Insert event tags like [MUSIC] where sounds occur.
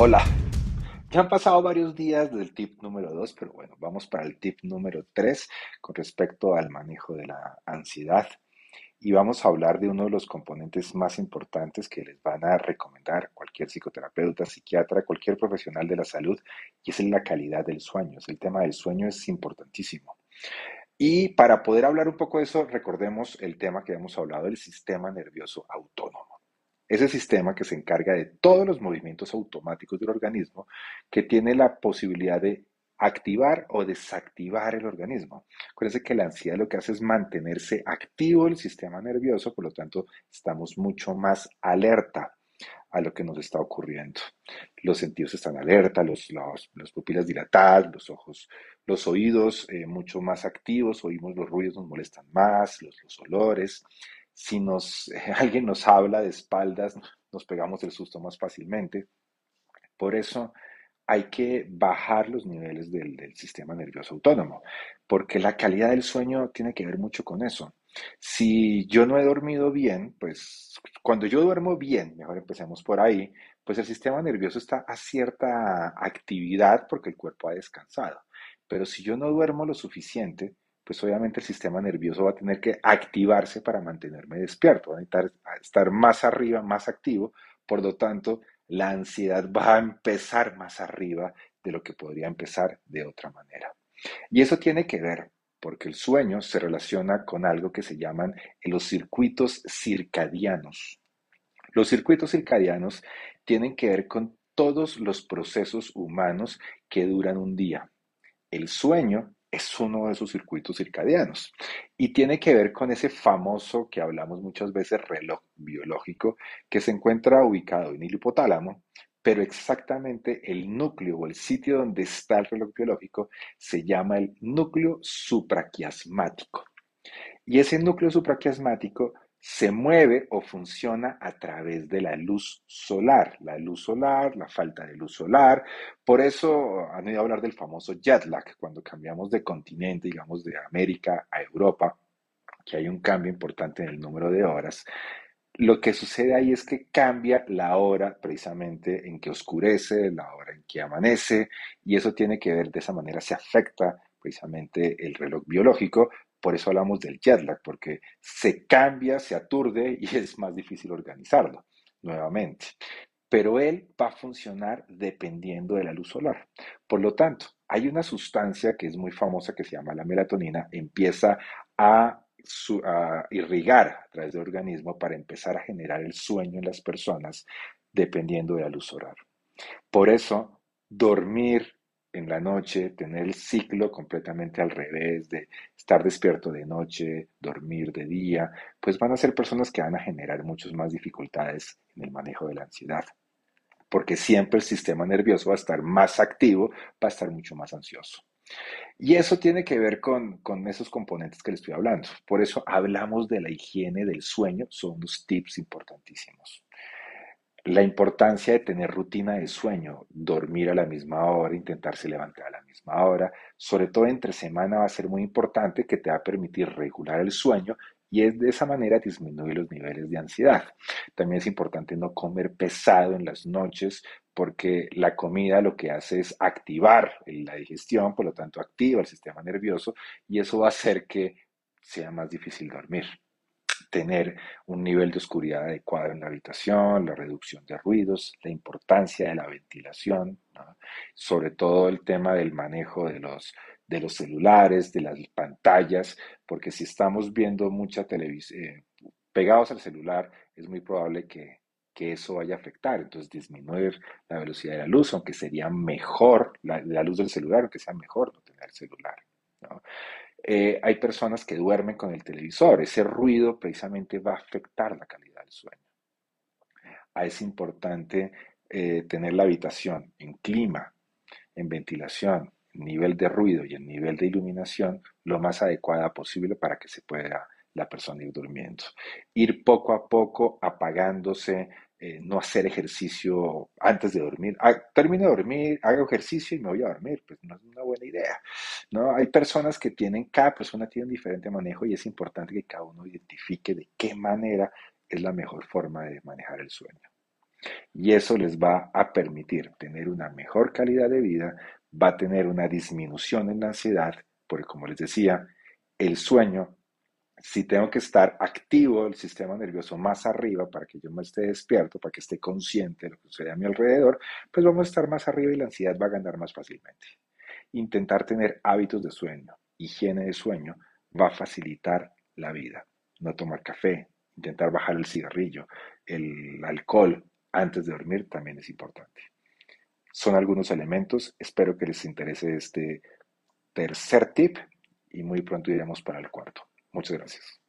Hola, ya han pasado varios días del tip número 2, pero bueno, vamos para el tip número 3 con respecto al manejo de la ansiedad. Y vamos a hablar de uno de los componentes más importantes que les van a recomendar cualquier psicoterapeuta, psiquiatra, cualquier profesional de la salud, y es la calidad del sueño. El tema del sueño es importantísimo. Y para poder hablar un poco de eso, recordemos el tema que hemos hablado del sistema nervioso autónomo. Ese sistema que se encarga de todos los movimientos automáticos del organismo, que tiene la posibilidad de activar o desactivar el organismo. Acuérdense que la ansiedad lo que hace es mantenerse activo el sistema nervioso, por lo tanto estamos mucho más alerta a lo que nos está ocurriendo. Los sentidos están alerta, los, las pupilas dilatadas, los ojos, los oídos eh, mucho más activos, oímos los ruidos, nos molestan más, los, los olores, si nos, [LAUGHS] alguien nos habla de espaldas, nos pegamos el susto más fácilmente. Por eso hay que bajar los niveles del, del, sistema nervioso autónomo, porque la calidad del sueño tiene que ver mucho con eso. Si yo no he dormido bien, pues cuando yo duermo bien, mejor empecemos por ahí, pues el sistema nervioso está a cierta actividad porque el cuerpo ha descansado. Pero si yo no duermo lo suficiente, pues obviamente el sistema nervioso va a tener que activarse para mantenerme despierto, va a necesitar estar más arriba, más activo, por lo tanto, la ansiedad va a empezar más arriba de lo que podría empezar de otra manera. Y eso tiene que ver porque el sueño se relaciona con algo que se llaman los circuitos circadianos. Los circuitos circadianos tienen que ver con todos los procesos humanos que duran un día. El sueño es uno de esos circuitos circadianos y tiene que ver con ese famoso que hablamos muchas veces reloj biológico que se encuentra ubicado en el hipotálamo, pero exactamente el núcleo o el sitio donde está el reloj biológico se llama el núcleo supraquiasmático. Y ese núcleo supraquiasmático se mueve o funciona a través de la luz solar. La luz solar, la falta de luz solar. Por eso han oído hablar del famoso jet lag, cuando cambiamos de continente, digamos de América a Europa, que hay un cambio importante en el número de horas. Lo que sucede ahí es que cambia la hora precisamente en que oscurece, la hora en que amanece, y eso tiene que ver, de esa manera se afecta precisamente el reloj biológico, por eso hablamos del jet lag, porque se cambia, se aturde y [LAUGHS] es más difícil organizarlo nuevamente. Pero él va a funcionar dependiendo de la luz solar. Por lo tanto, hay una sustancia que es muy famosa que se llama la melatonina, empieza a, irrigar a través del organismo para empezar a generar el sueño en las personas dependiendo de la luz solar. Por eso, dormir en la noche, tener el ciclo completamente al revés, de estar despierto de noche, dormir de día, pues van a ser personas que van a generar muchas más dificultades en el manejo de la ansiedad. Porque siempre el sistema nervioso va a estar más activo, va a estar mucho más ansioso. Y eso tiene que ver con, con esos componentes que le estoy hablando. Por eso hablamos de la higiene del sueño, son unos tips importantísimos. La importancia de tener rutina de sueño, dormir a la misma hora, intentarse levantar a la misma hora, sobre todo entre semana va a ser muy importante que te va a permitir regular el sueño y es de esa manera disminuir los niveles de ansiedad. También es importante no comer pesado en las noches porque la comida lo que hace es activar la digestión, por lo tanto activa el sistema nervioso y eso va a hacer que sea más difícil dormir tener un nivel de oscuridad adecuado en la habitación, la reducción de ruidos, la importancia de la ventilación, sobre todo el tema del manejo de los, de los celulares, de las pantallas, porque si estamos viendo mucha televisión, eh, pegados al celular, es muy probable que, eso vaya a afectar. Entonces, disminuir la velocidad de la luz, aunque sería mejor, la, la luz del celular, aunque sea mejor no tener celular. ¿no? Eh, hay personas que duermen con el televisor. Ese ruido precisamente va a afectar la calidad del sueño. Ah, es importante eh, tener la habitación en clima, en ventilación, nivel de ruido y el nivel de iluminación lo más adecuada posible para que se pueda la persona ir durmiendo. Ir poco a poco apagándose, eh, no hacer ejercicio antes de dormir. Ah, termino de dormir, hago ejercicio y me voy a dormir. Pues no es una buena idea. ¿no? Hay personas que tienen, cada persona tiene un diferente manejo y es importante que cada uno identifique de qué manera es la mejor forma de manejar el sueño. Y eso les va a permitir tener una mejor calidad de vida, va a tener una disminución en la ansiedad, porque como les decía, el sueño, si tengo que estar activo el sistema nervioso más arriba para que yo me esté despierto, para que esté consciente de lo que sucede a mi alrededor, pues vamos a estar más arriba y la ansiedad va a ganar más fácilmente. Intentar tener hábitos de sueño, higiene de sueño, va a facilitar la vida. No tomar café, intentar bajar el cigarrillo, el alcohol antes de dormir también es importante. Son algunos elementos. Espero que les interese este tercer tip y muy pronto iremos para el cuarto. Muchas gracias.